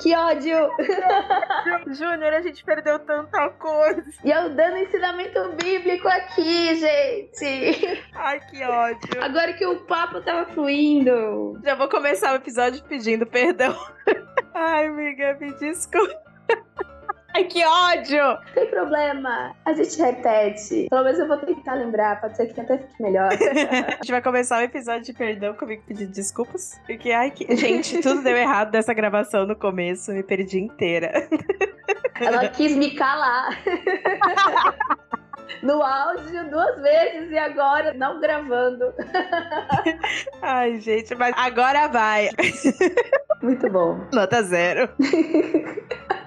Que ódio! Júnior, a gente perdeu tanta coisa. E eu dando ensinamento bíblico aqui, gente. Ai, que ódio. Agora que o papo tava fluindo. Já vou começar o episódio pedindo perdão. Ai, amiga, me desculpa. Ai, que ódio! Não tem problema. A gente repete. Pelo menos eu vou tentar lembrar. Pode ser que até fique melhor. a gente vai começar o episódio de perdão comigo pedindo desculpas. Porque, ai, que... gente, tudo deu errado dessa gravação no começo. Me perdi inteira. Ela quis me calar. no áudio duas vezes e agora não gravando. Ai, gente, mas agora vai. Muito bom. Nota zero.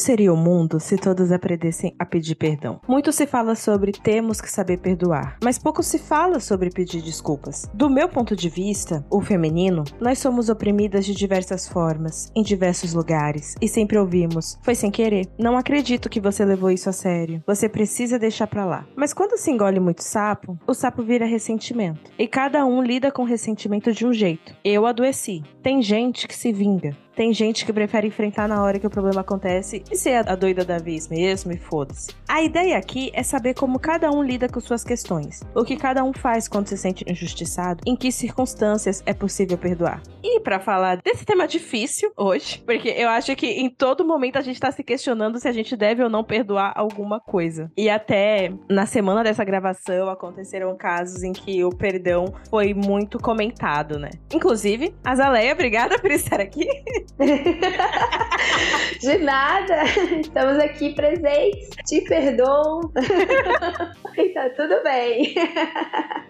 seria o mundo se todos aprendessem a pedir perdão? Muito se fala sobre temos que saber perdoar, mas pouco se fala sobre pedir desculpas. Do meu ponto de vista, o feminino, nós somos oprimidas de diversas formas, em diversos lugares, e sempre ouvimos: foi sem querer. Não acredito que você levou isso a sério. Você precisa deixar pra lá. Mas quando se engole muito sapo, o sapo vira ressentimento. E cada um lida com ressentimento de um jeito. Eu adoeci. Tem gente que se vinga. Tem gente que prefere enfrentar na hora que o problema acontece e ser a doida da vez mesmo e foda-se. A ideia aqui é saber como cada um lida com suas questões, o que cada um faz quando se sente injustiçado, em que circunstâncias é possível perdoar. E para falar desse tema difícil hoje, porque eu acho que em todo momento a gente tá se questionando se a gente deve ou não perdoar alguma coisa. E até na semana dessa gravação aconteceram casos em que o perdão foi muito comentado, né? Inclusive, a Zaleia, obrigada por estar aqui. De nada, estamos aqui presentes, te perdoo. tá tudo bem.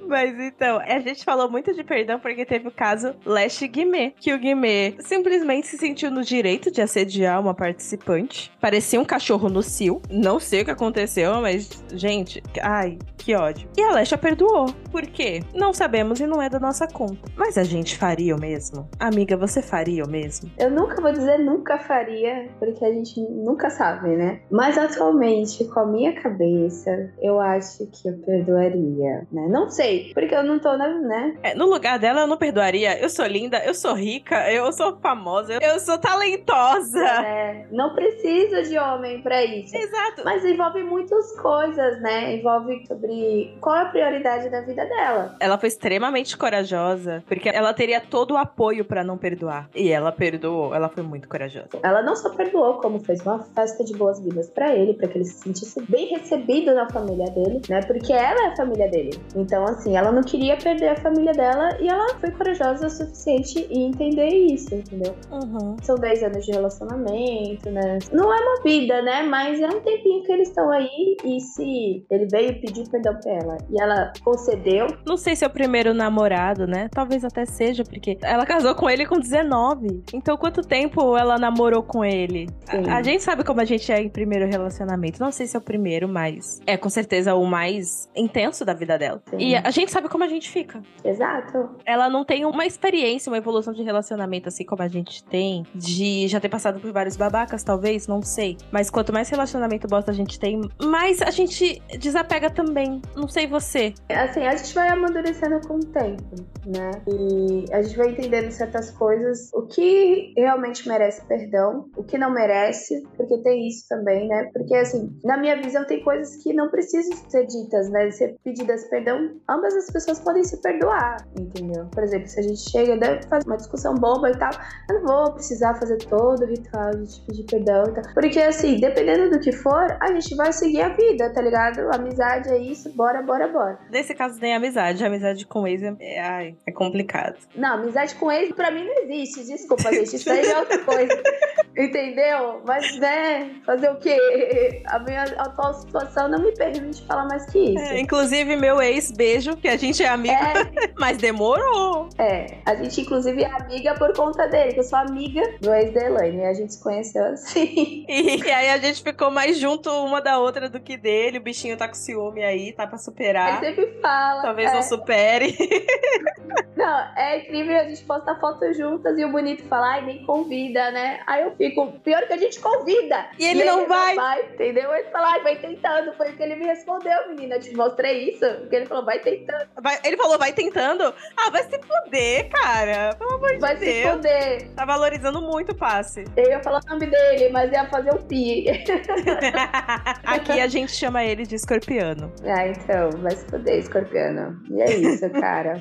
Mas então, a gente falou muito de perdão porque teve o caso Leste Guimê, que o Guimê simplesmente se sentiu no direito de assediar uma participante. Parecia um cachorro no cio. Não sei o que aconteceu, mas, gente, ai, que ódio. E a Lesha perdoou. Por quê? Não sabemos e não é da nossa conta. Mas a gente faria o mesmo? Amiga, você faria o mesmo? Eu nunca vou dizer nunca faria, porque a gente nunca sabe, né? Mas atualmente, com a minha cabeça, eu acho que eu perdoaria, né? Não sei, porque eu não tô na, né? É, no lugar dela, eu não perdoaria. Eu sou linda, eu sou rica, eu sou famosa, eu sou talentosa. É, não precisa de homem para isso. Exato. Mas envolve muitas coisas, né? Envolve sobre qual é a prioridade da vida dela. Ela foi extremamente corajosa, porque ela teria todo o apoio para não perdoar. E ela perdoou, ela foi muito corajosa. Ela não só perdoou, como fez uma festa de boas-vindas para ele, para que ele se sentisse bem recebido na família dele, né? Porque ela é a família dele. Então, assim, ela não queria perder a família dela e ela foi corajosa o suficiente em entender isso, entendeu? Uhum. São 10 anos de relacionamento, né? Não é uma vida, né? Mas é um tempinho que eles estão aí e se ele veio pedir perdão pra ela e ela concedeu. Não sei se é o primeiro namorado, né? Talvez até seja, porque ela casou com ele com 19. Então, quanto tempo ela namorou com ele? A, a, gente sabe como a gente é em primeiro relacionamento. Não sei se é o primeiro, mas é com certeza o mais intenso da vida dela. Sim. E a gente sabe como a gente fica. Exato. Ela não tem uma experiência, uma evolução de relacionamento assim como a gente tem, de já ter passado por vários babacas, talvez, não sei. Mas quanto mais relacionamento bosta a gente tem, mais a gente desapega também. Não sei você. Assim, a gente vai amadurecendo com o tempo, né? E a gente vai entendendo certas coisas, o que realmente merece perdão, o que não merece, porque tem isso também, né? Porque assim, na minha visão tem coisas que não precisam ser ditas, né? Ser pedidas perdão, ambas as pessoas podem se perdoar, entendeu? Por exemplo, se a gente chega e faz uma discussão boba e tal, eu não vou precisar fazer todo o ritual de pedir perdão e tal. Porque assim, dependendo do que for, a gente vai seguir a vida, tá ligado? Amizade é isso, bora, bora, bora. Nesse caso nem amizade, amizade com ex é, ai, é complicado. Não, amizade com ex pra mim não existe, desculpa, gente, isso aí é outra coisa. Entendeu? Mas, né, fazer o quê? A minha atual situação não me permite falar mais que isso. É, inclusive, meu ex-beijo, que a gente é amiga, é. mas demorou. É, a gente, inclusive, é amiga por conta dele, que eu sou amiga do ex da Elaine, e a gente se conheceu assim. E, aí a gente ficou mais junto uma da outra do que dele, o bichinho tá com ciúme aí, tá pra superar. Ele sempre fala. Talvez é. não supere. Não, é incrível a gente posta fotos juntas e o bonito fala, ai, nem convida, né? Aí eu fico, pior que a gente convida. E ele, e não, ele vai. não vai. Entendeu? Ele fala, ai, vai tentando. Foi o que ele me respondeu, menina. Eu te mostrei isso. Porque ele falou, vai tentando. Vai, ele falou, vai tentando? Ah, vai se fuder, cara. Pelo amor de vai Deus. Vai se fuder. Tá valorizando muito o passe. Eu ia falar o nome dele, mas ia fazer o pi. Aqui a gente chama ele de escorpiano. Ah, então, vai se fuder, escorpiano. E é isso, cara.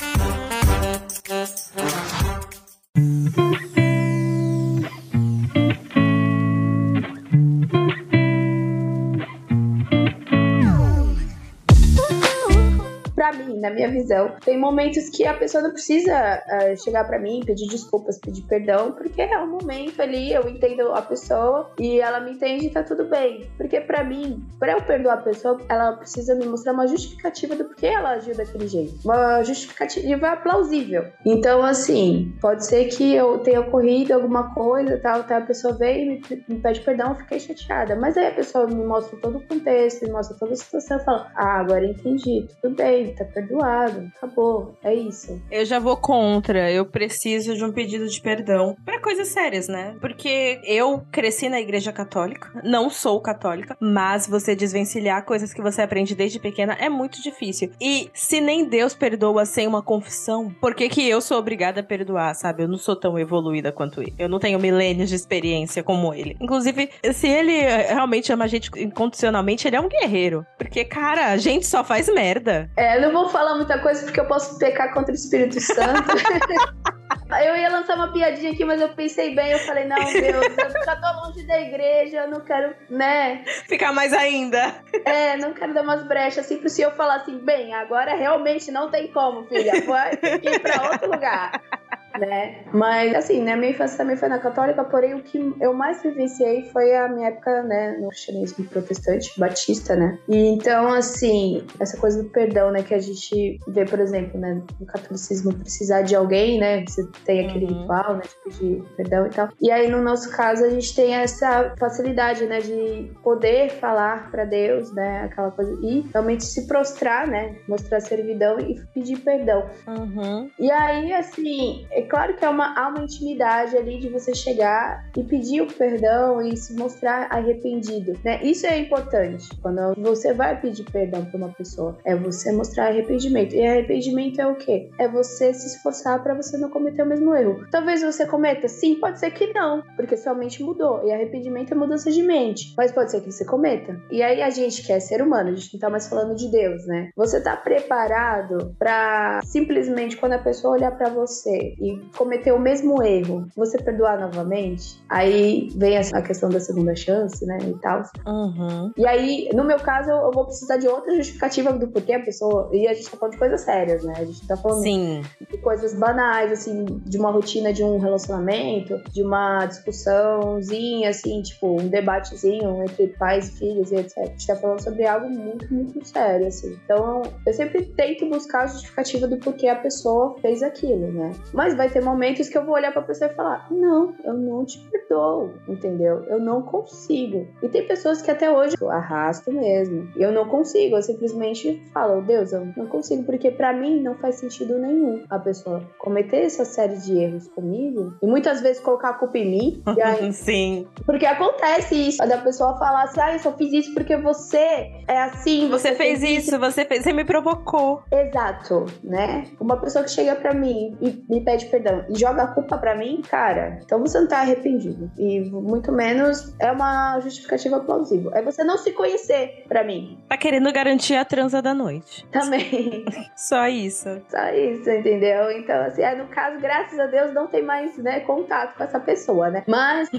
Na minha visão, tem momentos que a pessoa não precisa uh, chegar para mim, pedir desculpas, pedir perdão, porque é um momento ali, eu entendo a pessoa e ela me entende e tá tudo bem. Porque para mim, para eu perdoar a pessoa, ela precisa me mostrar uma justificativa do porquê ela agiu daquele jeito. Uma justificativa plausível. Então, assim, pode ser que eu tenha ocorrido alguma coisa, tal, tal, a pessoa veio e me, pede perdão, eu fiquei chateada. Mas aí a pessoa me mostra todo o contexto, me mostra toda a situação e fala: Ah, agora entendi, tudo bem, tá perdoado, acabou, é isso. Eu já vou contra, eu preciso de um pedido de perdão para coisas sérias, né? Porque eu cresci na igreja católica, não sou católica, mas você desvencilhar coisas que você aprende desde pequena é muito difícil. E se nem Deus perdoa sem uma confissão, por que que eu sou obrigada a perdoar, sabe? Eu não sou tão evoluída quanto ele. Eu não tenho milênios de experiência como ele. Inclusive, se ele realmente ama a gente incondicionalmente, ele é um guerreiro. Porque, cara, a gente só faz merda. É, eu não vou vou falar muita coisa porque eu posso pecar contra o Espírito Santo. eu ia lançar uma piadinha aqui, mas eu pensei bem, eu falei, não, Deus, eu já tô longe da igreja, eu não quero, né? Ficar mais ainda. É, não quero dar umas brechas assim, pro senhor falar assim, bem, agora realmente não tem como, filha, vai ir pra outro lugar né? Mas, assim, né, minha infância também foi na católica, porém o que eu mais vivenciei foi a minha época, né, no cristianismo protestante, batista, né? E então, assim, essa coisa do perdão, né, que a gente vê, por exemplo, né, no catolicismo precisar de alguém, né, você tem aquele uhum. ritual, né, de pedir perdão e tal. E aí, no nosso caso, a gente tem essa facilidade, né, de poder falar para Deus, né, aquela coisa, e realmente se prostrar, né, mostrar servidão e pedir perdão. Uhum. E aí, assim, é claro que é uma, há uma intimidade ali de você chegar e pedir o perdão e se mostrar arrependido, né? Isso é importante. Quando você vai pedir perdão para uma pessoa, é você mostrar arrependimento. E arrependimento é o quê? É você se esforçar para você não cometer o mesmo erro. Talvez você cometa, sim, pode ser que não, porque sua mente mudou. E arrependimento é mudança de mente. Mas pode ser que você cometa. E aí a gente que é ser humano, a gente não tá mais falando de Deus, né? Você tá preparado para simplesmente quando a pessoa olhar para você e cometeu o mesmo erro, você perdoar novamente? Aí vem a questão da segunda chance, né? E tal. Uhum. E aí, no meu caso, eu vou precisar de outra justificativa do porquê a pessoa. E a gente tá falando de coisas sérias, né? A gente tá falando Sim. de coisas banais, assim, de uma rotina de um relacionamento, de uma discussãozinha, assim, tipo, um debatezinho entre pais e filhos e etc. A gente tá falando sobre algo muito, muito sério, assim. Então, eu sempre tento buscar a justificativa do porquê a pessoa fez aquilo, né? Mas vai ter momentos que eu vou olhar pra pessoa e falar: Não, eu não te perdoo, entendeu? Eu não consigo. E tem pessoas que até hoje eu arrasto mesmo. Eu não consigo, eu simplesmente falo: Deus, eu não consigo, porque para mim não faz sentido nenhum a pessoa cometer essa série de erros comigo e muitas vezes colocar a culpa em mim. Aí, Sim. Porque acontece isso, da pessoa falar assim: Ah, eu só fiz isso porque você é assim. Você, você fez, fez, isso, você fez, você me provocou. Exato, né? Uma pessoa que chega para mim e me pede perdão e joga a culpa para mim, cara, então você não tá arrependido. E muito menos é uma justificativa plausível. É você não se conhecer para mim. Tá querendo garantir a transa da noite. Também. Só isso. Só isso, entendeu? Então, assim, é, no caso, graças a Deus, não tem mais né, contato com essa pessoa, né? Mas.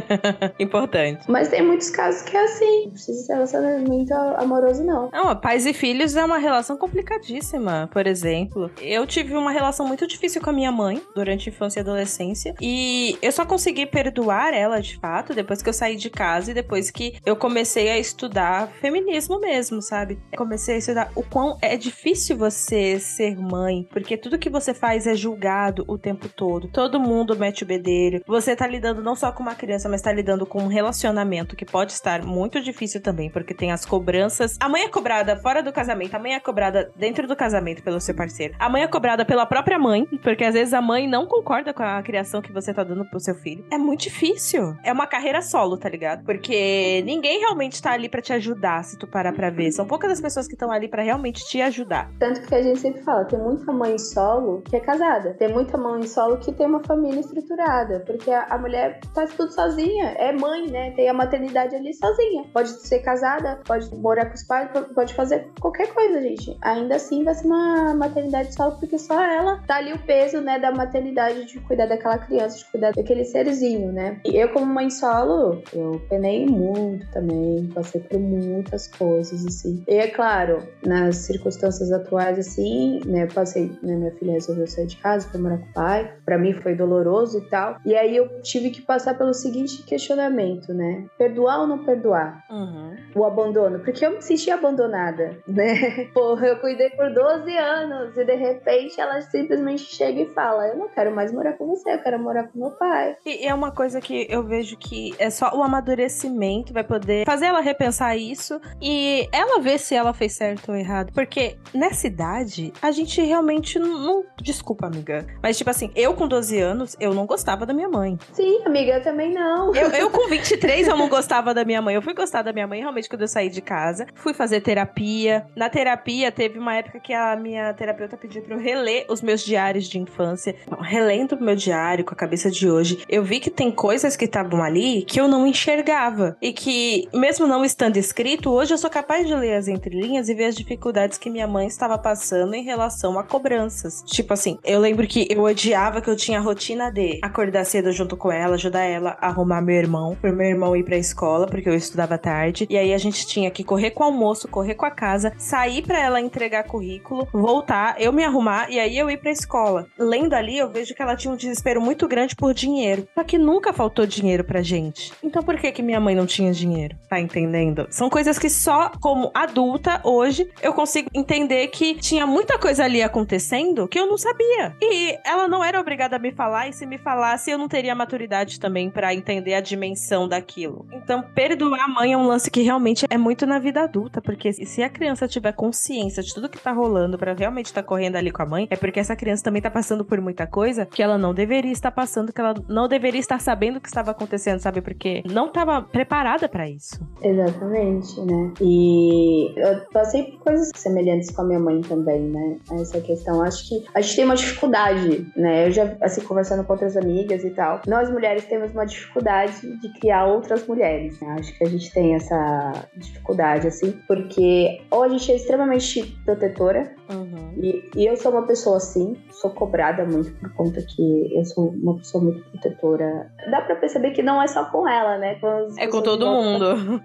Importante. Mas tem muitos casos que é assim. Não precisa ser relacionamento amoroso, não. Não, pais e filhos é uma relação complicadíssima. Por exemplo, eu tive uma relação muito difícil com a minha mãe durante a infância e adolescência. E eu só consegui perdoar ela de fato depois que eu saí de casa e depois que eu comecei a estudar feminismo mesmo, sabe? comecei a estudar o quão é difícil você ser mãe, porque tudo que você faz é julgado o tempo todo. Todo mundo mete o bedelho. Você tá lidando não só com uma criança, mas tá lidando com um relacionamento que pode estar muito difícil também, porque tem as cobranças. A mãe é cobrada fora do casamento, a mãe é cobrada dentro do casamento pelo seu parceiro. A mãe é cobrada pela própria mãe, porque às vezes a mãe não concorda com a criação que você tá dando pro seu filho. É muito difícil. É uma carreira solo, tá ligado? Porque ninguém realmente tá ali para te ajudar, se tu parar pra ver. São poucas as pessoas que estão ali para realmente te ajudar. Tanto que a gente sempre fala, tem muita mãe solo que é casada. Tem muita mãe solo que tem uma família estruturada. Porque a, a mulher faz tudo sozinha. É mãe, né? Tem a maternidade ali sozinha. Pode ser casada, pode morar com os pais, pode fazer qualquer coisa, gente. Ainda assim vai ser uma maternidade solo, porque só ela tá ali o peso, né, da maternidade de cuidar daquela criança, de cuidar daquele serzinho, né? E eu, como mãe solo, eu penei muito também, passei por muitas coisas, assim. E é claro, nas circunstâncias atuais, assim, né, passei, né, minha filha resolveu sair de casa, foi morar com o pai, pra mim foi doloroso e tal. E aí eu tive que passar pelo seguinte questionamento, né? Perdoar ou não perdoar? Uhum. O abandono. Porque eu me senti abandonada, né? Porra, eu cuidei por 12 anos e de repente ela simplesmente chega e fala: Eu não quero mais morar com você, eu quero morar com meu pai. E é uma coisa que eu vejo que é só o amadurecimento vai poder fazer ela repensar isso e ela ver se ela fez certo ou errado. Porque nessa idade, a gente realmente não. Desculpa, amiga. Mas, tipo assim, eu com 12 anos, eu não gostava da minha mãe. Sim, amiga, eu também não. Eu, eu com 23, eu não gostava da minha mãe. Eu fui gostar da minha mãe realmente quando eu saí de casa. Fui fazer terapia. Na terapia, teve uma época que a minha terapeuta pediu pra eu reler os meus diários de infância. Então, relendo meu diário com a cabeça de hoje, eu vi que tem coisas que estavam ali que eu não enxergava. E que, mesmo não estando escrito, hoje eu sou capaz de ler as entrelinhas e ver as dificuldades que minha mãe estava passando em relação a cobranças. Tipo assim, eu lembro que eu odiava que eu tinha a rotina de acordar cedo junto com ela, ajudar ela a arrumar meu irmão, pro meu irmão ir pra escola, porque eu estudava tarde. E aí a gente tinha que correr com o almoço, correr com a casa, sair para ela entregar currículo, voltar, eu me arrumar e aí eu ir pra escola. Lendo ali, eu vejo que ela tinha um desespero muito grande por dinheiro. Só que nunca faltou dinheiro pra gente. Então por que que minha mãe não tinha dinheiro? Tá entendendo? São coisas que só como adulta hoje eu consigo entender que tinha muita coisa ali acontecendo que eu não sabia. E ela não era obrigada a me falar, e se me falasse, eu não teria maturidade também para entender a dimensão daquilo. Então, perdoar a mãe é um lance que realmente é muito na vida adulta, porque se a criança tiver consciência de tudo que tá rolando para realmente estar tá correndo ali com a mãe, é porque essa criança também tá passando por muita coisa que ela não deveria estar passando, que ela não deveria estar sabendo o que estava acontecendo, sabe? Porque não estava preparada para isso. Exatamente, né? E eu passei por coisas semelhantes com a minha mãe também, né? Essa questão. Acho que a gente tem uma dificuldade, né? Eu já, assim, conversando com outras amigas e tal, nós mulheres temos uma dificuldade de criar outras mulheres, né? Acho que a gente tem essa dificuldade, assim, porque ou a gente é extremamente protetora, uhum. e, e eu sou uma pessoa assim, sou cobrada muito por conta que eu sou uma pessoa muito protetora. Dá pra perceber que não é só com ela, né? Com é com todo mundo.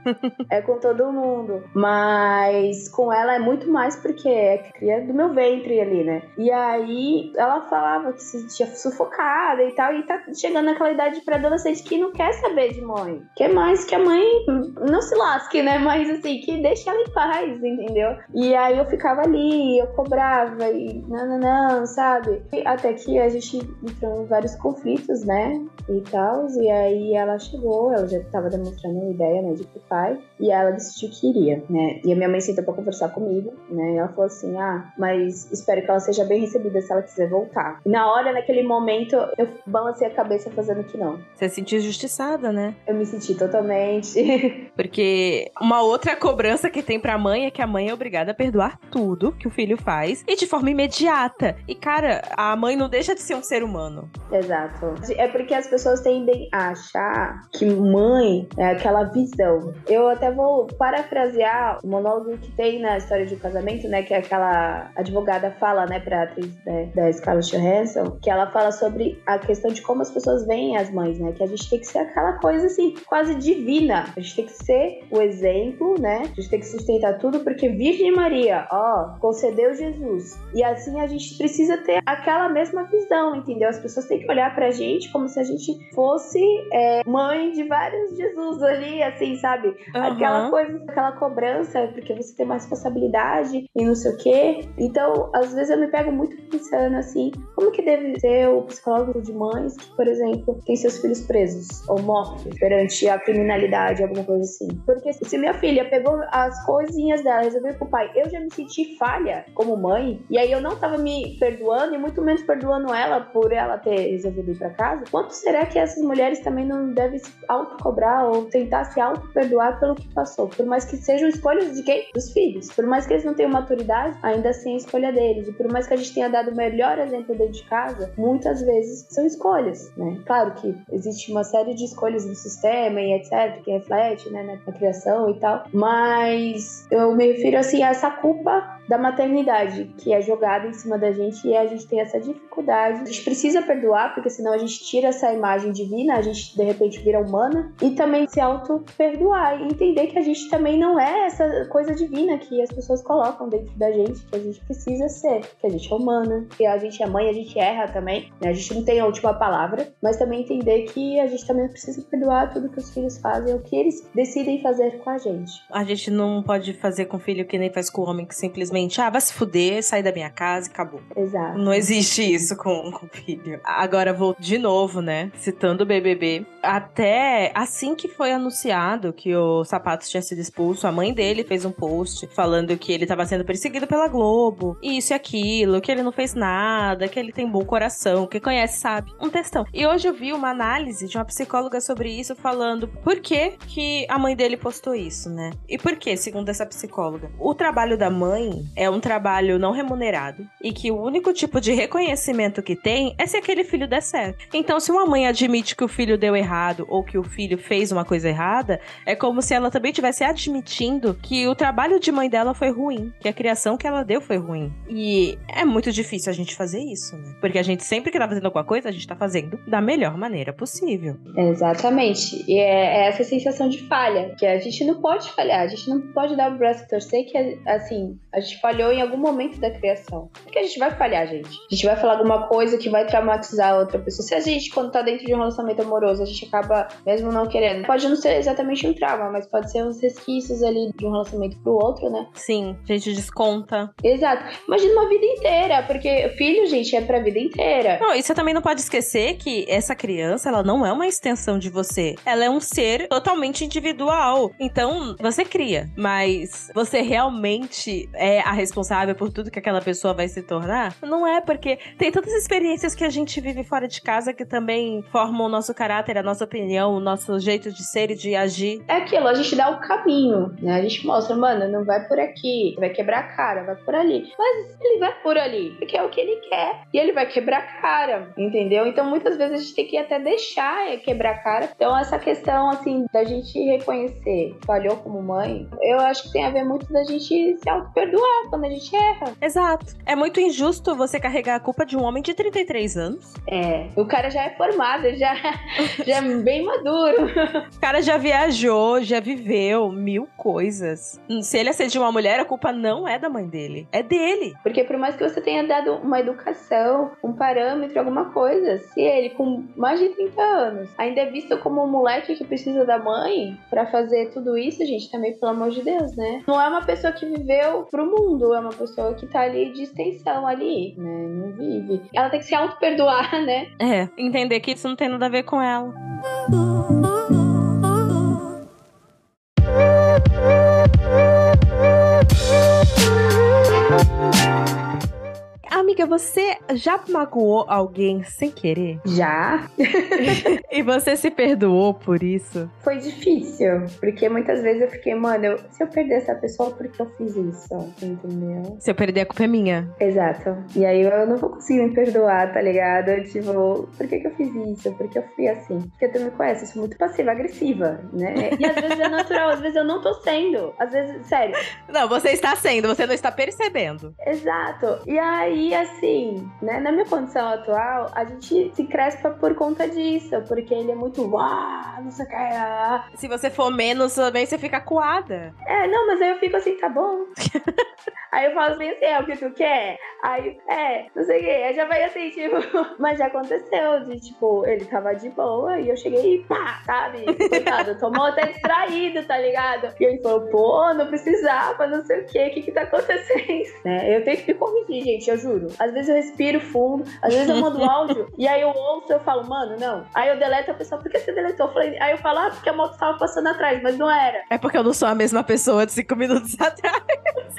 é com todo mundo. Mas com ela é muito mais porque é cria do meu ventre ali, né? E aí ela falava que se sentia sufocada e tal, e tá chegando naquela idade para adolescente que não quer saber de mãe. Quer mais que a mãe não se lasque, né? Mas assim, que deixe ela em paz, entendeu? E aí eu ficava ali, eu cobrava e não, não, não, sabe? E até que a gente entrou em vários conflitos, né? E tal. E aí ela chegou, ela já tava demonstrando uma ideia, né, de pro pai. E ela decidiu que iria, né? E a minha mãe sentou pra conversar comigo, né? E ela falou assim: ah, mas espero que ela seja bem recebida se ela quiser voltar. E na hora, naquele momento, eu balancei a cabeça fazendo que não. Você se sentiu injustiçada, né? Eu me senti totalmente. Porque uma outra cobrança que tem pra mãe é que a mãe é obrigada a perdoar tudo que o filho faz e de forma imediata. E, cara, a mãe não deixa de ser um ser humano. Exato. É porque as pessoas tendem a achar que mãe é aquela visão. Eu até vou parafrasear o monólogo que tem na história de um casamento, né? Que é aquela advogada fala, né, pra atriz né, da Scarlett Johansson, que ela fala sobre a questão de como as pessoas veem as mães, né? Que a gente tem que ser aquela coisa assim, quase divina. A gente tem que ser o exemplo, né? A gente tem que sustentar tudo, porque Virgem Maria, ó, concedeu Jesus. E assim a gente precisa ter aquela mesma visão, entendeu? As pessoas têm que olhar pra gente como se a gente fosse é, mãe de vários Jesus ali, assim, sabe? Uhum. Aquela coisa, aquela cobrança, porque você tem uma responsabilidade e não sei o quê. Então, às vezes eu me pego muito pensando assim, como que deve ser o psicólogo de mães que, por exemplo, tem seus filhos presos ou mortos perante a criminalidade, alguma coisa assim. Porque se minha filha pegou as coisinhas dela, resolveu com o pai, eu já me senti falha como mãe, e aí eu não tava me perdoando e muito menos perdoando ela por ela ter resolvido ir pra casa, quanto será que essas mulheres também não devem se autocobrar ou tentar se auto-perdoar pelo que passou? Por mais que sejam escolhas de quem? Dos filhos. Por mais que eles não tenham maturidade, ainda assim é escolha deles. E por mais que a gente tenha dado o melhor exemplo dentro de casa, muitas vezes são escolhas, né? Claro que existe uma série de escolhas no sistema e etc, que reflete, né, na criação e tal, mas eu me refiro assim a essa culpa da maternidade que é jogada em cima da gente e a gente tem essa dificuldade. A gente precisa perdoar, porque senão a gente tira essa imagem divina, a gente de repente vira humana, e também se auto-perdoar e entender que a gente também não é essa coisa divina que as pessoas colocam dentro da gente, que a gente precisa ser, que a gente é humana, que a gente é mãe, a gente erra também, né? a gente não tem a última palavra, mas também entender que a gente também precisa perdoar tudo que os filhos fazem, o que eles decidem fazer com a gente. A gente não pode fazer com o filho que nem faz com o homem que simplesmente simplesmente, ah, vai se fuder, sair da minha casa e acabou. Exato. Não existe isso com, com o filho. Agora vou de novo, né? Citando o BBB. Até assim que foi anunciado que o Sapatos tinha sido expulso, a mãe dele fez um post falando que ele estava sendo perseguido pela Globo, isso e aquilo, que ele não fez nada, que ele tem bom coração, que conhece sabe. Um textão. E hoje eu vi uma análise de uma psicóloga sobre isso falando por que, que a mãe dele postou isso, né? E por que, segundo essa psicóloga? O trabalho da mãe é um trabalho não remunerado e que o único tipo de reconhecimento que tem é se aquele filho der certo. Então, se uma mãe admite que o filho deu errado ou que o filho fez uma coisa errada, é como se ela também estivesse admitindo que o trabalho de mãe dela foi ruim, que a criação que ela deu foi ruim. E é muito difícil a gente fazer isso, né? Porque a gente sempre que tá fazendo alguma coisa, a gente tá fazendo da melhor maneira possível. Exatamente. E é, é essa sensação de falha, que a gente não pode falhar, a gente não pode dar o braço a torcer que, assim, a gente falhou em algum momento da criação. Porque a gente vai falhar, gente. A gente vai falar alguma coisa que vai traumatizar a outra pessoa. Se a gente, quando tá dentro de um relacionamento amoroso, a gente acaba, mesmo não querendo, pode não ser exatamente um trauma, mas pode ser uns resquícios ali de um relacionamento pro outro, né? Sim, a gente desconta. Exato. Imagina uma vida inteira, porque filho, gente, é pra vida inteira. Não, e você também não pode esquecer que essa criança, ela não é uma extensão de você. Ela é um ser totalmente individual. Então, você cria, mas você realmente é a responsável por tudo que aquela pessoa vai se tornar? Não é, porque tem tantas experiências que a gente vive fora de casa que também formam o nosso caráter, a nossa opinião, o nosso jeito de ser e de agir. É aquilo, a gente dá o caminho, né? A gente mostra, mano, não vai por aqui, vai quebrar a cara, vai por ali. Mas ele vai por ali, porque é o que ele quer. E ele vai quebrar a cara, entendeu? Então muitas vezes a gente tem que até deixar quebrar a cara. Então essa questão, assim, da gente reconhecer, falhou como mãe, eu acho que tem a ver muito da gente se auto-perdoar quando a gente erra. Exato. É muito injusto você carregar a culpa de um homem de 33 anos. É. O cara já é formado, já, já é bem maduro. O cara já viajou, já viveu mil coisas. Se ele assediou uma mulher, a culpa não é da mãe dele. É dele. Porque por mais que você tenha dado uma educação, um parâmetro, alguma coisa, se ele com mais de 30 anos ainda é visto como um moleque que precisa da mãe para fazer tudo isso, gente, também, pelo amor de Deus, né? Não é uma pessoa que viveu pro mundo mundo, é uma pessoa que tá ali de extensão ali, né? Não vive. Ela tem que se auto-perdoar, né? É, entender que isso não tem nada a ver com ela. Amiga, você já magoou alguém sem querer? Já. e você se perdoou por isso? Foi difícil, porque muitas vezes eu fiquei, mano, eu, se eu perder essa pessoa, por que eu fiz isso? Entendeu? Se eu perder, a culpa é minha. Exato. E aí eu não vou conseguir me perdoar, tá ligado? Tipo, por que, que eu fiz isso? Por que eu fui assim? Porque tu me conhece, eu sou muito passiva, agressiva, né? E às vezes é natural, às vezes eu não tô sendo. Às vezes, sério. Não, você está sendo, você não está percebendo. Exato. E aí, assim, né, na minha condição atual, a gente se crespa por conta disso, porque ele é muito uau, não sei o que. Ah. Se você for menos também, você fica coada. É, não, mas aí eu fico assim, tá bom. aí eu falo assim, é o que tu quer? Aí, é, não sei o que. Aí já vai assim, tipo, mas já aconteceu de, tipo, ele tava de boa e eu cheguei e pá, sabe? Coitado, tomou até distraído, tá ligado? E ele falou, pô, não precisava, não sei o que, o que que tá acontecendo? Né? Eu tenho que me corrigir, gente, eu juro. Às vezes eu respiro fundo, às vezes eu mando áudio e aí eu ouço, eu falo, mano, não. Aí eu deleto a pessoa, por que você deletou? Eu falei, aí eu falo, ah, porque a moto tava passando atrás, mas não era. É porque eu não sou a mesma pessoa de cinco minutos atrás.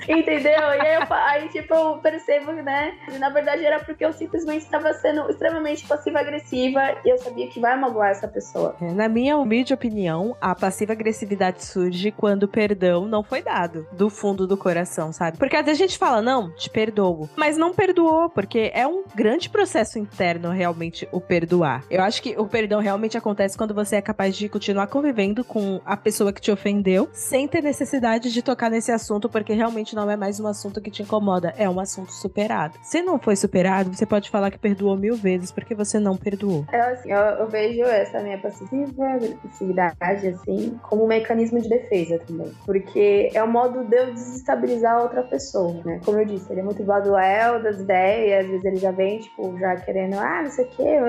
Entendeu? E aí, eu, aí, tipo, eu percebo, né? E, na verdade era porque eu simplesmente estava sendo extremamente passiva-agressiva e eu sabia que vai magoar essa pessoa. É, na minha humilde opinião, a passiva-agressividade surge quando o perdão não foi dado do fundo do coração, sabe? Porque às vezes a gente fala, não, te perdoo, mas não perdoou, porque é um grande processo interno realmente o perdoar. Eu acho que o perdão realmente acontece quando você é capaz de continuar convivendo com a pessoa que te ofendeu sem ter necessidade de tocar nesse assunto, porque realmente não é mais um assunto que te incomoda, é um assunto superado. Se não foi superado, você pode falar que perdoou mil vezes porque você não perdoou. É assim, eu, eu vejo essa minha passividade, assim, como um mecanismo de defesa também. Porque é o modo de eu desestabilizar outra pessoa, né? Como eu disse, ele é muito baduel das ideias, às vezes ele já vem, tipo, já querendo, ah, não sei o quê,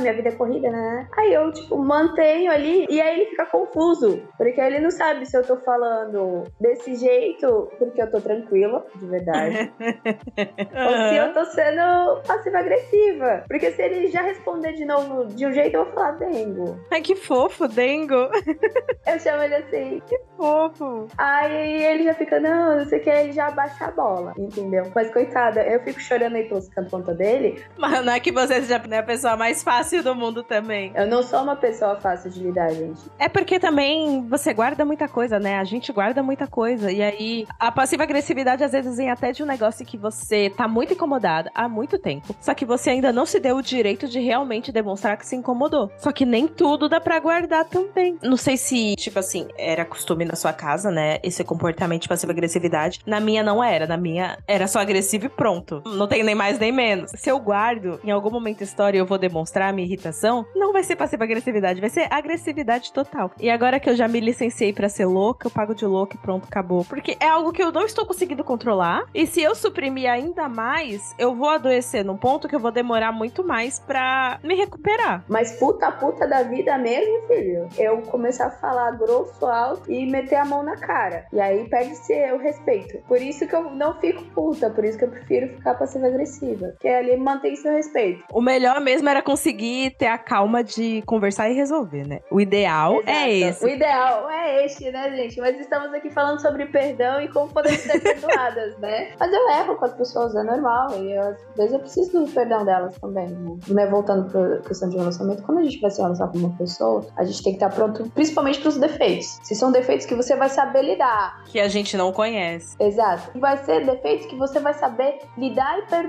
minha vida é corrida, né? Aí eu, tipo, mantenho ali e aí ele fica confuso. Porque ele não sabe se eu tô falando desse jeito porque eu tô tranquila, de verdade. ou se eu tô sendo passiva-agressiva. Porque se ele já responder de novo de um jeito, eu vou falar dengo. Ai, que fofo, dengo. eu chamo ele assim. Que fofo. Aí ele já fica, não, não sei o que, ele já abaixa a bola, entendeu? Mas coitada, eu fico chorando aí pelos cantos conta dele. Mas não é que você seja a pessoa mais fácil do mundo também. Eu não sou uma pessoa fácil de lidar, gente. É porque também você guarda muita coisa, né? A gente guarda muita coisa. E aí, a passiva agressividade às vezes vem até de um negócio que você tá muito incomodada há muito tempo. Só que você ainda não se deu o direito de realmente demonstrar que se incomodou. Só que nem tudo dá para guardar também. Não sei se, tipo assim, era costume na sua casa, né? Esse comportamento de passiva agressividade. Na minha não era. Na minha era só agressivo e pronto. Não tem nem mais nem menos. Se eu guardo em algum momento da história eu vou demonstrar a minha irritação, não vai ser passiva agressividade, vai ser agressividade total. E agora que eu já me licenciei para ser louca, eu pago de louca e pronto, acabou. Porque é algo que eu não estou conseguindo controlar. E se eu suprimir ainda mais, eu vou adoecer num ponto que eu vou demorar muito mais para me recuperar. Mas puta puta da vida mesmo, filho. Eu começar a falar grosso, alto e meter a mão na cara. E aí perde-se o respeito. Por isso que eu não fico puta, por isso que eu prefiro ficar passiva agressiva. Que ali mantém seu respeito. O melhor mesmo era conseguir ter a calma de conversar e resolver, né? O ideal é Exato. é esse. O ideal é este, né, gente? Mas estamos aqui falando sobre perdão e como podemos ser perdoadas, né? Mas eu erro com as pessoas, é normal. E eu, às vezes eu preciso do perdão delas também. Né? Voltando pra questão de relacionamento, quando a gente vai se relacionar com uma pessoa, a gente tem que estar pronto, principalmente pros defeitos. Se são defeitos que você vai saber lidar. Que a gente não conhece. Exato. E vai ser defeitos que você vai saber lidar e perdoar.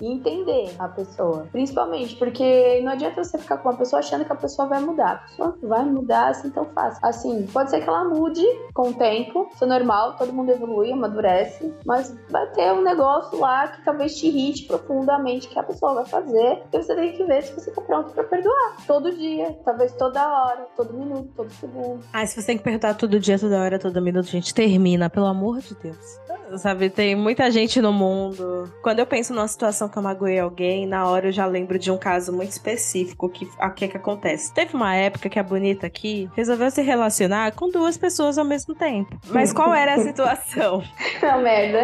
E entender a pessoa. Principalmente porque não adianta você ficar com uma pessoa achando que a pessoa vai mudar. A pessoa vai mudar assim tão fácil. Assim, pode ser que ela mude com o tempo. Isso é normal, todo mundo evolui, amadurece. Mas vai ter um negócio lá que talvez te irrite profundamente que a pessoa vai fazer. E você tem que ver se você tá pronto para perdoar. Todo dia, talvez toda hora, todo minuto, todo segundo. Ah, se você tem que perdoar todo dia, toda hora, todo minuto, gente, termina, pelo amor de Deus. Sabe, tem muita gente no mundo. Quando eu penso numa situação que eu magoei alguém, na hora eu já lembro de um caso muito específico que o que que acontece. Teve uma época que a bonita aqui resolveu se relacionar com duas pessoas ao mesmo tempo. Mas qual era a situação? Não, merda.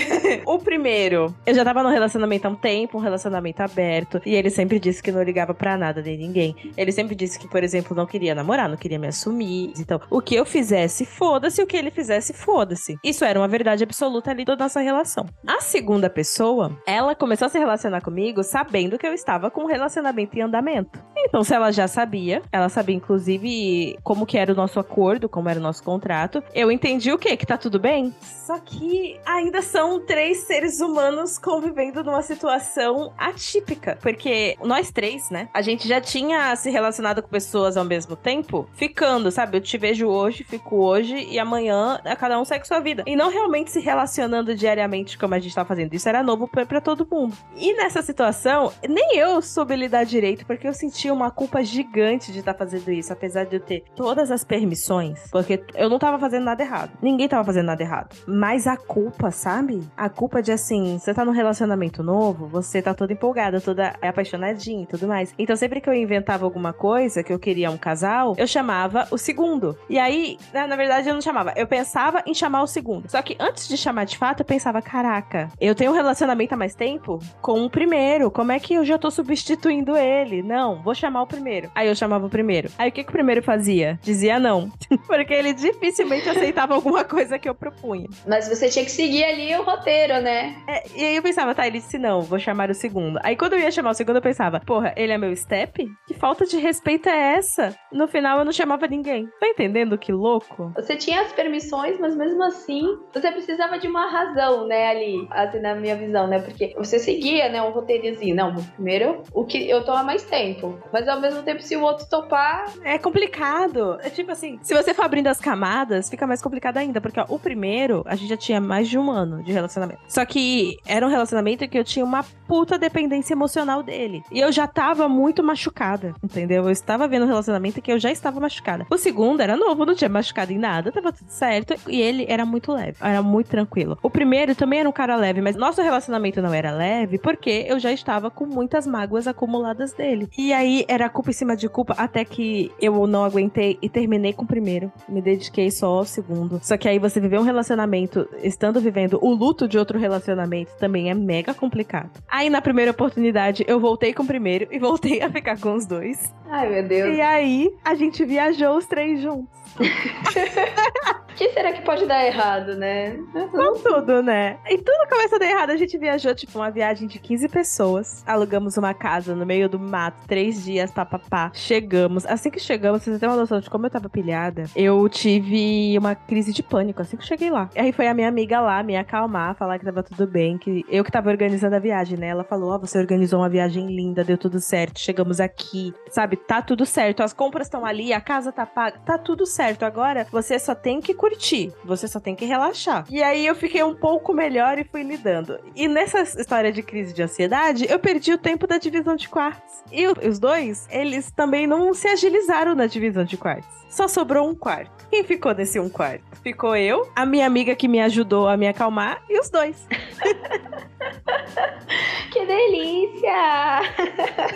o primeiro, eu já tava num relacionamento há um tempo, um relacionamento aberto, e ele sempre disse que não ligava para nada de ninguém. Ele sempre disse que, por exemplo, não queria namorar, não queria me assumir. Então, o que eu fizesse, foda-se, o que ele fizesse, foda-se. Isso era uma verdade absoluta ali da nossa relação. A segunda pessoa. Ela começou a se relacionar comigo sabendo que eu estava com um relacionamento em andamento. Então, se ela já sabia, ela sabia inclusive como que era o nosso acordo, como era o nosso contrato, eu entendi o quê? Que tá tudo bem. Só que ainda são três seres humanos convivendo numa situação atípica, porque nós três, né? A gente já tinha se relacionado com pessoas ao mesmo tempo, ficando, sabe? Eu te vejo hoje, fico hoje e amanhã cada um segue sua vida. E não realmente se relacionando diariamente como a gente tá fazendo. Isso era novo para todo mundo. E nessa situação, nem eu soube lidar direito, porque eu uma culpa gigante de estar tá fazendo isso, apesar de eu ter todas as permissões, porque eu não tava fazendo nada errado. Ninguém tava fazendo nada errado. Mas a culpa, sabe? A culpa de assim, você tá num relacionamento novo, você tá toda empolgada, toda apaixonadinha e tudo mais. Então sempre que eu inventava alguma coisa, que eu queria um casal, eu chamava o segundo. E aí, na, na verdade, eu não chamava. Eu pensava em chamar o segundo. Só que antes de chamar de fato, eu pensava, caraca, eu tenho um relacionamento há mais tempo com o primeiro. Como é que eu já tô substituindo ele? Não, vou chamar o primeiro. Aí eu chamava o primeiro. Aí o que, que o primeiro fazia? Dizia não. Porque ele dificilmente aceitava alguma coisa que eu propunha. Mas você tinha que seguir ali o roteiro, né? É, e aí eu pensava, tá, ele disse não, vou chamar o segundo. Aí quando eu ia chamar o segundo, eu pensava, porra, ele é meu step? Que falta de respeito é essa? No final eu não chamava ninguém. Tá entendendo que louco? Você tinha as permissões, mas mesmo assim, você precisava de uma razão, né, ali, assim, na minha visão, né? Porque você seguia, né, um roteirozinho. Não, primeiro, o que eu tô há mais tempo. Mas ao mesmo tempo, se o outro topar. É complicado. É tipo assim, se você for abrindo as camadas, fica mais complicado ainda. Porque ó, o primeiro, a gente já tinha mais de um ano de relacionamento. Só que era um relacionamento que eu tinha uma puta dependência emocional dele. E eu já tava muito machucada, entendeu? Eu estava vendo um relacionamento que eu já estava machucada. O segundo era novo, não tinha machucado em nada, tava tudo certo. E ele era muito leve, era muito tranquilo. O primeiro também era um cara leve, mas nosso relacionamento não era leve porque eu já estava com muitas mágoas acumuladas dele. E aí era culpa em cima de culpa até que eu não aguentei e terminei com o primeiro. Me dediquei só ao segundo. Só que aí você viver um relacionamento estando vivendo o luto de outro relacionamento também é mega complicado. Aí na primeira oportunidade eu voltei com o primeiro e voltei a ficar com os dois. Ai, meu Deus. E aí a gente viajou os três juntos. O que será que pode dar errado, né? Com tudo, né? E tudo começa a dar errado. A gente viajou, tipo, uma viagem de 15 pessoas. Alugamos uma casa no meio do mato, três dias, papapá. Chegamos. Assim que chegamos, vocês têm uma noção de como eu tava pilhada. Eu tive uma crise de pânico assim que cheguei lá. E aí foi a minha amiga lá me acalmar, falar que tava tudo bem, que eu que tava organizando a viagem, né? Ela falou: Ó, oh, você organizou uma viagem linda, deu tudo certo, chegamos aqui, sabe? Tá tudo certo, as compras estão ali, a casa tá paga, tá tudo certo. Agora você só tem que curtir. Você só tem que relaxar. E aí eu fiquei um pouco melhor e fui lidando. E nessa história de crise de ansiedade, eu perdi o tempo da divisão de quartos. E os dois, eles também não se agilizaram na divisão de quartos. Só sobrou um quarto. Quem ficou nesse um quarto? Ficou eu, a minha amiga que me ajudou a me acalmar e os dois. que delícia!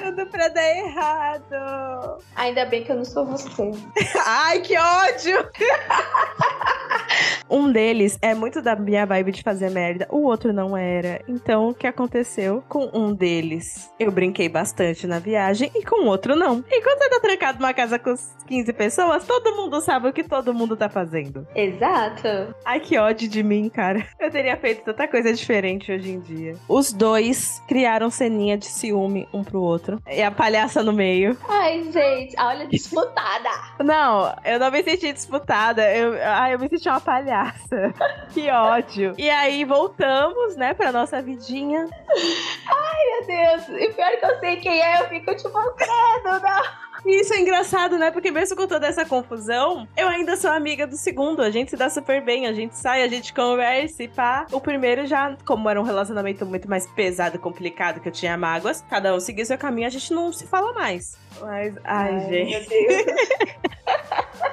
Tudo pra dar errado. Ainda bem que eu não sou você. Ai, que ódio! um deles é muito da minha vibe de fazer merda, o outro não era. Então, o que aconteceu? Com um deles, eu brinquei bastante na viagem e com o outro não. E quando você tá trancado numa casa com 15 pessoas, todo mundo sabe o que todo mundo tá fazendo. Exato. Ai, que ódio de mim, cara. Eu teria feito tanta coisa diferente hoje em dia. Os dois criaram ceninha de ciúme um pro outro. E a palhaça no meio. Ai, gente, olha, disputada. Não, eu não me senti disputada. Eu, ai, eu me senti uma palhaça. que ódio. E aí voltamos, né, pra nossa vidinha. Ai, meu Deus. E pior que eu sei quem é, eu fico tipo, credo, não. E isso é engraçado, né? Porque mesmo com toda essa confusão, eu ainda sou amiga do segundo. A gente se dá super bem, a gente sai, a gente conversa e pá. O primeiro já, como era um relacionamento muito mais pesado, complicado, que eu tinha mágoas, cada um seguia seu caminho, a gente não se fala mais. Mas, ai, ai gente.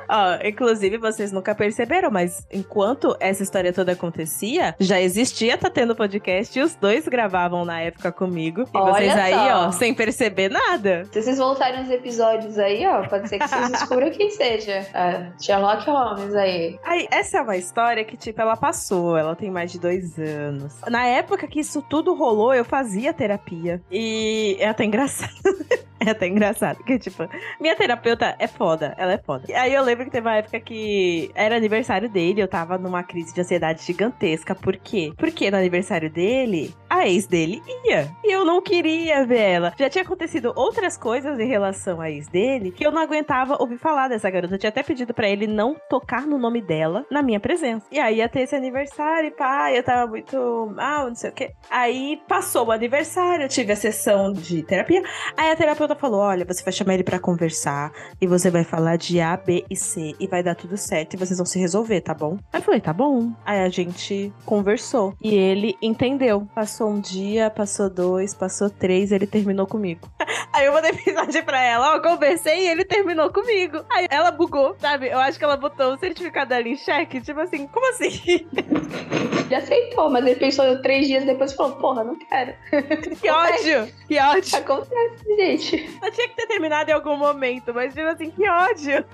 Ó, inclusive, vocês nunca perceberam, mas enquanto essa história toda acontecia, já existia Tá Tendo Podcast e os dois gravavam na época comigo. E Olha vocês aí, ó, sem perceber nada. Se vocês voltarem nos episódios aí, ó, pode ser que vocês descubram quem seja. Ah, Sherlock Holmes aí. Aí, essa é uma história que, tipo, ela passou, ela tem mais de dois anos. Na época que isso tudo rolou, eu fazia terapia. E é até engraçado. É até engraçado, que tipo, minha terapeuta é foda, ela é foda. Aí eu lembro que teve uma época que era aniversário dele, eu tava numa crise de ansiedade gigantesca. Por quê? Porque no aniversário dele, a ex dele ia. E eu não queria ver ela. Já tinha acontecido outras coisas em relação à ex dele que eu não aguentava ouvir falar dessa garota. Eu tinha até pedido para ele não tocar no nome dela na minha presença. E aí ia ter esse aniversário, pá, eu tava muito mal, não sei o quê. Aí passou o aniversário, eu tive a sessão de terapia. Aí a terapeuta falou: olha, você vai chamar ele para conversar e você vai falar de A, B e C e vai dar tudo certo e vocês vão se resolver, tá bom? Aí eu falei, tá bom. Aí a gente conversou e ele entendeu. Passou um dia, passou dois, passou três, ele terminou comigo. Aí eu mandei mensagem pra ela, ó, conversei e ele terminou comigo. Aí ela bugou, sabe? Eu acho que ela botou o certificado dela em xeque, tipo assim, como assim? Já aceitou, mas ele pensou três dias depois e falou, porra, não quero. Que ódio! Que ódio! Acontece, gente. Eu tinha que ter terminado em algum momento, mas tipo assim, que ódio!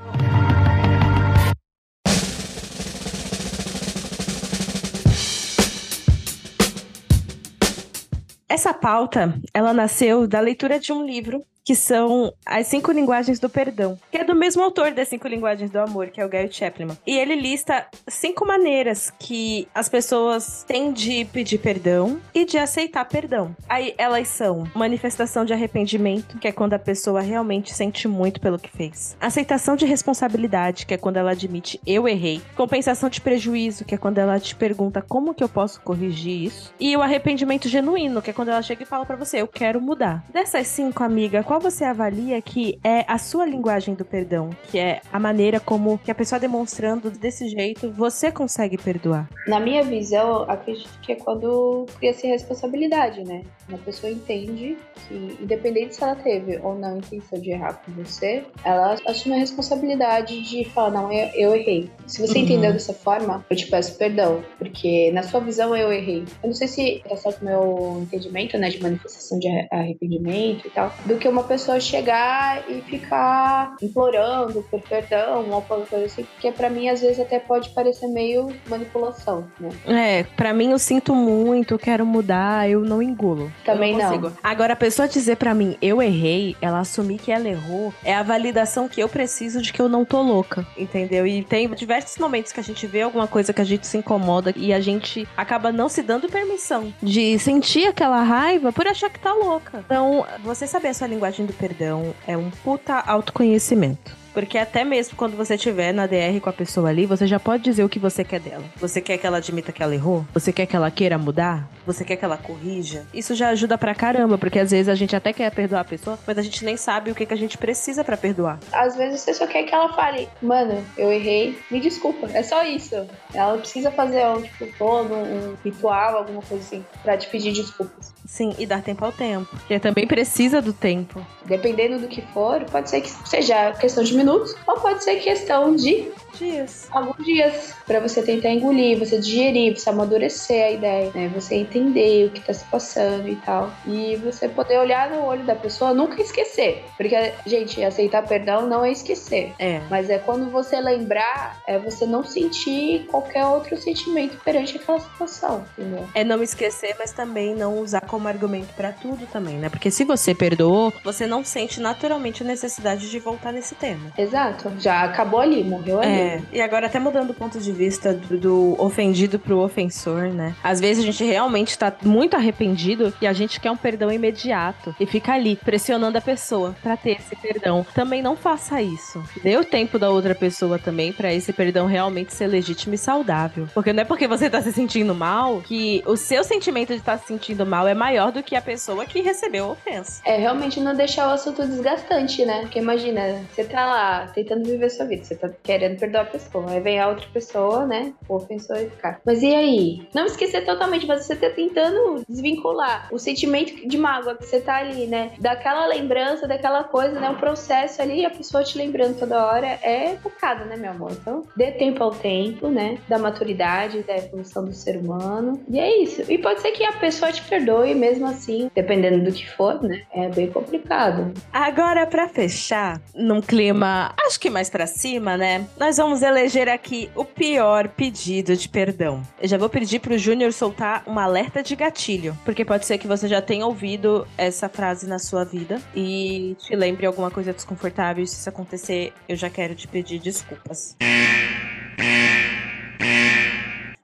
Essa pauta, ela nasceu da leitura de um livro que são as cinco linguagens do perdão, que é do mesmo autor das cinco linguagens do amor, que é o Gary Chapman. E ele lista cinco maneiras que as pessoas têm de pedir perdão e de aceitar perdão. Aí elas são manifestação de arrependimento, que é quando a pessoa realmente sente muito pelo que fez. Aceitação de responsabilidade, que é quando ela admite eu errei. Compensação de prejuízo, que é quando ela te pergunta como que eu posso corrigir isso. E o arrependimento genuíno, que é quando ela chega e fala para você, eu quero mudar. Dessas cinco, amiga, qual você avalia que é a sua linguagem do perdão? Que é a maneira como que a pessoa demonstrando desse jeito você consegue perdoar? Na minha visão, acredito que é quando cria-se responsabilidade, né? Uma pessoa entende que, independente se ela teve ou não intenção de errar com você, ela assume a responsabilidade de falar: não, eu, eu errei. Se você uhum. entendeu dessa forma, eu te peço perdão, porque na sua visão eu errei. Eu não sei se tá certo o meu entendimento, né, de manifestação de arrependimento e tal, do que uma pessoa chegar e ficar implorando por perdão ou alguma coisa assim, porque para mim às vezes até pode parecer meio manipulação, né? É, para mim eu sinto muito, quero mudar, eu não engulo. Também não, não. Agora a pessoa dizer para mim eu errei, ela assumir que ela errou, é a validação que eu preciso de que eu não tô louca, entendeu? E tem diversos momentos que a gente vê alguma coisa que a gente se incomoda e a gente acaba não se dando permissão de sentir aquela raiva por achar que tá louca. Então, você saber a sua linguagem do perdão é um puta autoconhecimento. Porque até mesmo quando você estiver na DR com a pessoa ali, você já pode dizer o que você quer dela. Você quer que ela admita que ela errou? Você quer que ela queira mudar? Você quer que ela corrija? Isso já ajuda pra caramba, porque às vezes a gente até quer perdoar a pessoa, mas a gente nem sabe o que, que a gente precisa para perdoar. Às vezes você só quer que ela fale, mano, eu errei, me desculpa. É só isso. Ela precisa fazer um, tipo, todo um ritual, alguma coisa assim, pra te pedir desculpas. Sim, e dar tempo ao tempo. Porque também precisa do tempo. Dependendo do que for, pode ser que seja questão de minutos, ou pode ser questão de dias. Alguns dias para você tentar engolir, você digerir, você amadurecer a ideia, né? Você entender o que tá se passando e tal. E você poder olhar no olho da pessoa, nunca esquecer. Porque, gente, aceitar perdão não é esquecer. É. Mas é quando você lembrar, é você não sentir qualquer outro sentimento perante aquela situação, entendeu? É não esquecer, mas também não usar como argumento para tudo também, né? Porque se você perdoou, você não sente naturalmente a necessidade de voltar nesse tema. Exato. Já acabou ali, morreu ali. É, e agora até mudando o ponto de vista do, do, ofendido pro ofensor, né? Às vezes a gente realmente tá muito arrependido e a gente quer um perdão imediato e fica ali pressionando a pessoa para ter esse perdão. Também não faça isso. Dê o tempo da outra pessoa também para esse perdão realmente ser legítimo e saudável. Porque não é porque você tá se sentindo mal que o seu sentimento de estar tá se sentindo mal é maior do que a pessoa que recebeu a ofensa. É realmente não deixar o assunto desgastante, né? Porque imagina, você tá lá tentando viver sua vida, você tá querendo perdoar da pessoa. Aí vem a outra pessoa, né? O ofensor e ficar. Mas e aí? Não esquecer totalmente, mas você tá tentando desvincular o sentimento de mágoa que você tá ali, né? Daquela lembrança, daquela coisa, né? O processo ali, a pessoa te lembrando toda hora é focado, né, meu amor? Então, dê tempo ao tempo, né? Da maturidade, da evolução do ser humano. E é isso. E pode ser que a pessoa te perdoe mesmo assim, dependendo do que for, né? É bem complicado. Agora, para fechar, num clima, acho que mais para cima, né? Nós vamos vamos eleger aqui o pior pedido de perdão. Eu já vou pedir pro Júnior soltar um alerta de gatilho, porque pode ser que você já tenha ouvido essa frase na sua vida e te lembre alguma coisa desconfortável. Se isso acontecer, eu já quero te pedir desculpas.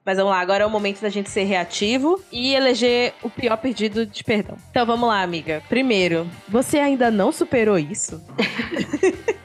Mas vamos lá, agora é o momento da gente ser reativo e eleger o pior pedido de perdão. Então vamos lá, amiga. Primeiro, você ainda não superou isso?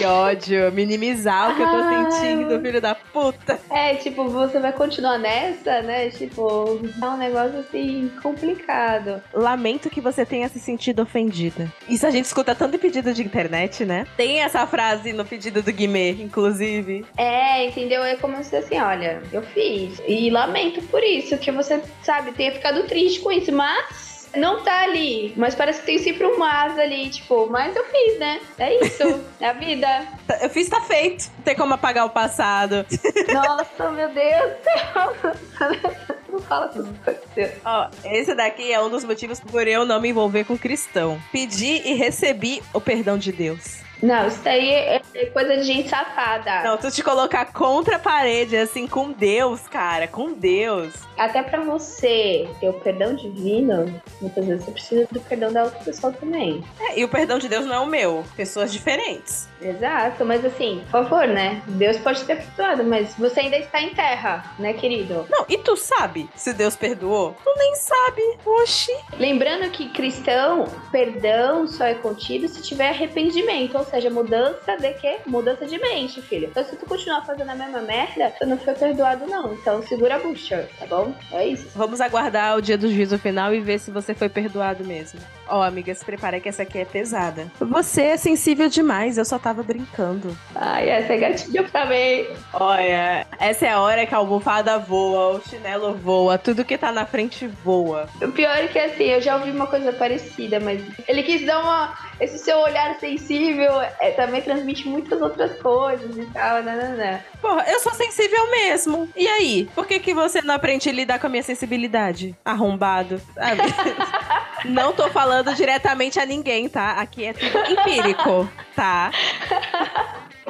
Que ódio. Minimizar o que eu tô sentindo, filho da puta. É, tipo, você vai continuar nessa, né? Tipo, é um negócio assim complicado. Lamento que você tenha se sentido ofendida. Isso a gente escuta tanto em pedido de internet, né? Tem essa frase no pedido do Guimê, inclusive. É, entendeu? É como se assim, olha, eu fiz. E lamento por isso, que você, sabe, tenha ficado triste com isso, mas não tá ali, mas parece que tem sempre um mas ali, tipo, mas eu fiz, né? É isso, é a vida. Eu fiz, tá feito. Não tem como apagar o passado. Nossa, meu Deus do céu. Não fala essas coisas. Ó, esse daqui é um dos motivos por eu não me envolver com cristão. Pedi e recebi o perdão de Deus. Não, isso daí é coisa de gente safada. Não, tu te colocar contra a parede, assim, com Deus, cara, com Deus. Até pra você ter o perdão divino, muitas vezes você precisa do perdão da outra pessoa também. É, e o perdão de Deus não é o meu. Pessoas diferentes. Exato, mas assim, por favor, né? Deus pode ter perdoado, mas você ainda está em terra, né, querido? Não, e tu sabe se Deus perdoou? Tu nem sabe. Oxi. Lembrando que cristão, perdão só é contido se tiver arrependimento, ou seja, mudança de quê? Mudança de mente, filho. Então, se tu continuar fazendo a mesma merda, tu não foi perdoado, não. Então, segura a bucha, tá bom? É isso. Vamos aguardar o dia do juízo final e ver se você foi perdoado mesmo. Ó, oh, amiga, se prepara que essa aqui é pesada. Você é sensível demais, eu só tava brincando. Ai, essa é gatilho também. Olha, essa é a hora que a almofada voa, o chinelo voa, tudo que tá na frente voa. O pior é que assim, eu já ouvi uma coisa parecida, mas ele quis dar uma. Esse seu olhar sensível é, também transmite muitas outras coisas e tal, né, né, né. Porra, eu sou sensível mesmo. E aí? Por que, que você não aprende a lidar com a minha sensibilidade? Arrombado. Sabe? não tô falando diretamente a ninguém, tá? Aqui é tudo empírico, tá?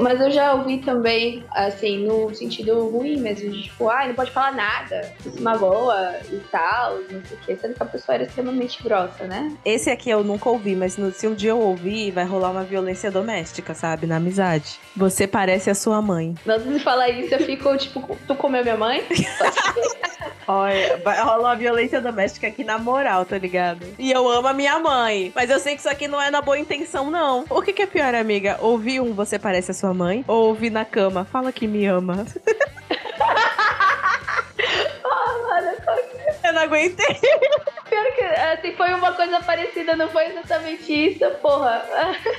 Mas eu já ouvi também, assim, no sentido ruim mesmo, de tipo, ah, não pode falar nada, se magoa e tal, não sei o quê, sendo que a pessoa era extremamente grossa, né? Esse aqui eu nunca ouvi, mas no, se um dia eu ouvir, vai rolar uma violência doméstica, sabe? Na amizade. Você parece a sua mãe. Nossa, se falar isso, eu fico, tipo, tu comeu minha mãe? Olha, vai rolar uma violência doméstica aqui na moral, tá ligado? E eu amo a minha mãe, mas eu sei que isso aqui não é na boa intenção, não. O que, que é pior, amiga? Ouvir um você parece a sua mãe ou ouvir na cama, fala que me ama. oh, mano, eu não aguentei. Pior que, assim, foi uma coisa parecida, não foi exatamente isso, porra.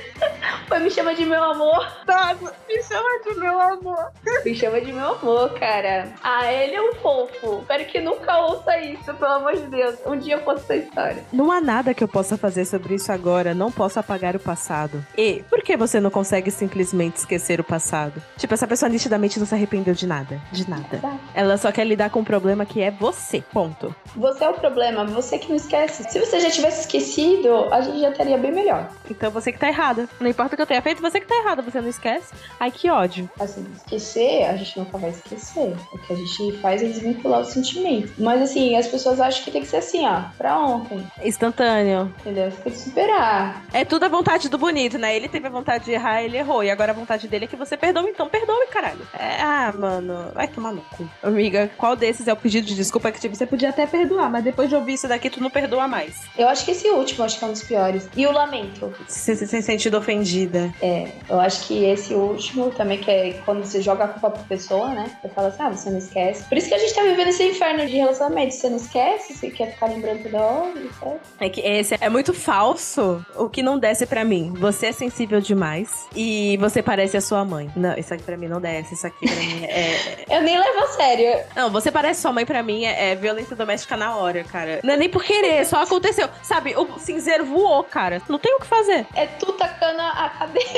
Foi me chama de meu amor. Nossa, me chama de meu amor. Me chama de meu amor, cara. Ah, ele é um fofo. Espero que nunca ouça isso, pelo amor de Deus. Um dia eu posso essa história. Não há nada que eu possa fazer sobre isso agora. Não posso apagar o passado. E por que você não consegue simplesmente esquecer o passado? Tipo, essa pessoa nitidamente não se arrependeu de nada. De nada. Tá. Ela só quer lidar com o problema que é você. Ponto. Você é o problema, você que não esquece. Se você já tivesse esquecido, a gente já estaria bem melhor. Então você que tá errada. Não importa o que eu tenha feito, você que tá errada, você não esquece. Ai, que ódio. Assim, esquecer, a gente nunca vai esquecer. O que a gente faz é desvincular o sentimento. Mas assim, as pessoas acham que tem que ser assim, ó, pra ontem. Instantâneo. Entendeu? Você tem que superar. É tudo a vontade do bonito, né? Ele teve a vontade de errar, ele errou. E agora a vontade dele é que você perdoe, então perdoe, caralho. É, ah, mano, vai tomar no cu. Amiga, qual desses é o pedido de desculpa que tipo, você podia até perdoar, mas depois de ouvir isso daqui, tu não perdoa mais. Eu acho que esse último, acho que é um dos piores. E o lamento. Você se tem sentido ofendida. É, eu acho que esse último também, que é quando você joga a culpa pra pessoa, né? Você fala assim, ah, você não esquece. Por isso que a gente tá vivendo esse inferno de relacionamento. Você não esquece, você quer ficar lembrando toda hora, certo? É que esse é muito falso o que não desce para mim. Você é sensível demais e você parece a sua mãe. Não, isso aqui pra mim não desce, isso aqui pra mim é. eu nem levo a sério. Não, você parece sua mãe pra mim é, é violência doméstica na hora, cara. Não é nem por querer, só aconteceu. Sabe, o cinzeiro voou, cara. Não tem o que fazer. É tu tacando a cadeira.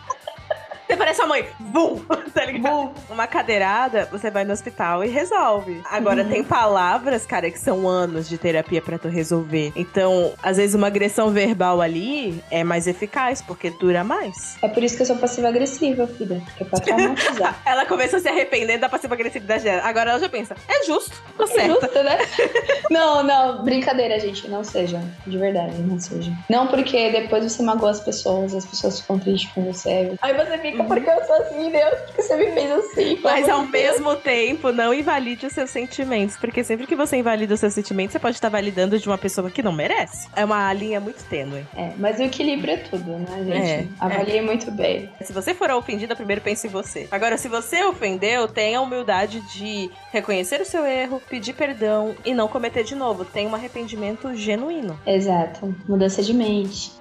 Você parece a mãe. Bum! Tá ligado? Uma cadeirada, você vai no hospital e resolve. Agora, uhum. tem palavras, cara, que são anos de terapia para tu resolver. Então, às vezes, uma agressão verbal ali é mais eficaz, porque dura mais. É por isso que eu sou passiva-agressiva, filha. É pra traumatizar. ela começa a se arrepender da passiva-agressividade dela. Agora ela já pensa, é justo, tô é Justo, né? não, não, brincadeira, gente. Não seja. De verdade, não seja. Não porque depois você magoa as pessoas, as pessoas ficam tristes com você. Aí você fica porque eu sou assim, Deus, porque você me fez assim. Mas ao Deus. mesmo tempo, não invalide os seus sentimentos, porque sempre que você invalida os seus sentimentos, você pode estar validando de uma pessoa que não merece. É uma linha muito tênue. É, mas o equilíbrio é tudo, né, gente? É, Avaliei é. muito bem. Se você for ofendida, primeiro pense em você. Agora, se você ofendeu, tenha a humildade de reconhecer o seu erro, pedir perdão e não cometer de novo. Tenha um arrependimento genuíno. Exato. Mudança de mente.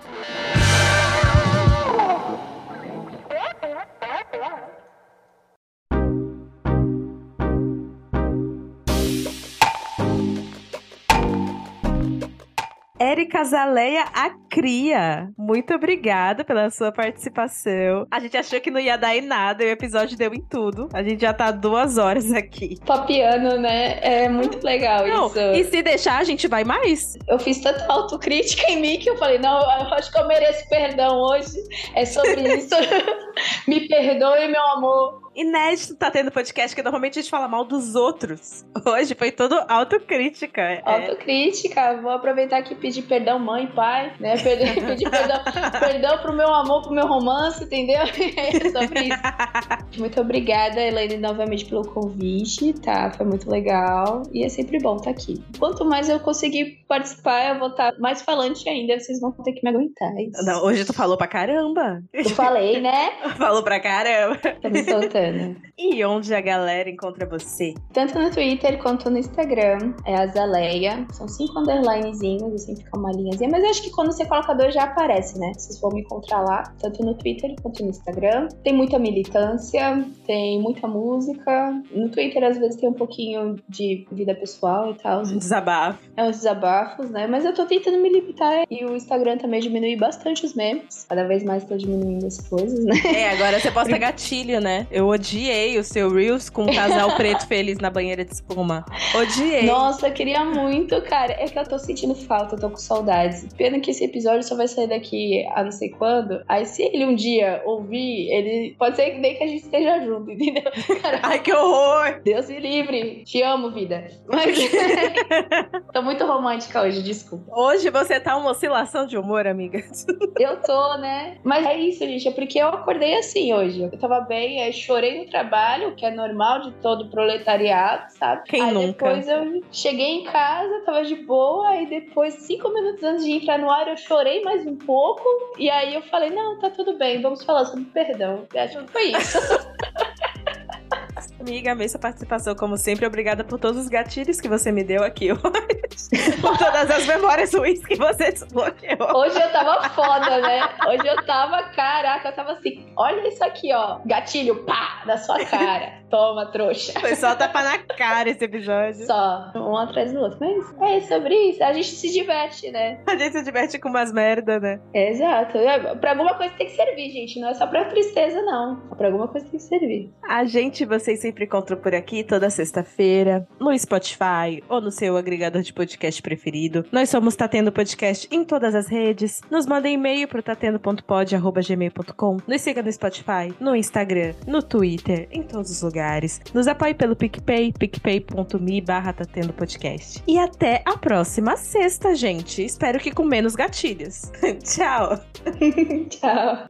Érica Zaleia, a cria. Muito obrigada pela sua participação. A gente achou que não ia dar em nada e o episódio deu em tudo. A gente já tá duas horas aqui. Papiano, né? É muito legal não, isso. E se deixar, a gente vai mais. Eu fiz tanta autocrítica em mim que eu falei, não, eu acho que eu mereço perdão hoje. É sobre isso. Me perdoe, meu amor inédito tá tendo podcast, que normalmente a gente fala mal dos outros. Hoje foi tudo autocrítica. É. Autocrítica. Vou aproveitar aqui e pedir perdão, mãe, pai, né? Pedir, pedir perdão, perdão pro meu amor, pro meu romance, entendeu? É sobre isso. Muito obrigada, Elaine, novamente pelo convite, tá? Foi muito legal. E é sempre bom estar tá aqui. Quanto mais eu conseguir participar, eu vou estar tá mais falante ainda. Vocês vão ter que me aguentar. Não, hoje tu falou pra caramba. Eu falei, né? falou pra caramba. Tá me soltando. E onde a galera encontra você? Tanto no Twitter quanto no Instagram. É a Zaleia. São cinco underlinezinhos, assim, fica uma linhazinha. Mas acho que quando você coloca dois já aparece, né? Vocês vão me encontrar lá, tanto no Twitter quanto no Instagram. Tem muita militância, tem muita música. No Twitter, às vezes, tem um pouquinho de vida pessoal e tal. Um desabafo. É uns desabafos, né? Mas eu tô tentando me limitar. E o Instagram também diminui bastante os memes. Cada vez mais tô diminuindo as coisas, né? É, agora você posta gatilho, né? Eu odiei o seu Reels com um casal preto feliz na banheira de espuma. Odiei. Nossa, queria muito, cara. É que eu tô sentindo falta, eu tô com saudades. Pena que esse episódio só vai sair daqui a não sei quando. Aí se ele um dia ouvir, ele pode ser que nem que a gente esteja junto, entendeu? Cara, Ai, que horror! Deus me livre. Te amo, vida. Mas tô muito romântica hoje, desculpa. Hoje você tá uma oscilação de humor, amiga. eu tô, né? Mas é isso, gente. É porque eu acordei assim hoje. Eu tava bem, aí chorei chorei no trabalho, que é normal de todo proletariado, sabe? Quem aí nunca? depois eu cheguei em casa, tava de boa, e depois, cinco minutos antes de entrar no ar, eu chorei mais um pouco. E aí eu falei, não, tá tudo bem, vamos falar sobre perdão. Eu acho que foi isso. Amiga, amei sua participação, como sempre. Obrigada por todos os gatilhos que você me deu aqui hoje. por todas as memórias ruins que você desbloqueou. Hoje eu tava foda, né? Hoje eu tava, caraca, eu tava assim, olha isso aqui, ó. Gatilho, pá, na sua cara. Toma, trouxa. Foi só tapa na cara esse episódio. Só, um atrás do outro. Mas é sobre isso. A gente se diverte, né? A gente se diverte com umas merda, né? Exato. É, pra alguma coisa tem que servir, gente. Não é só pra tristeza, não. Pra alguma coisa tem que servir. A gente, vocês sempre encontram por aqui toda sexta-feira, no Spotify ou no seu agregador de podcast preferido. Nós somos Tatendo Podcast em todas as redes. Nos mandem e-mail pro tatendo.pod.gmail.com. Nos siga no Spotify, no Instagram, no Twitter, em todos os lugares lugares. Nos apoie pelo PicPay, picpay.me barra tá podcast. E até a próxima sexta, gente. Espero que com menos gatilhos. Tchau. Tchau.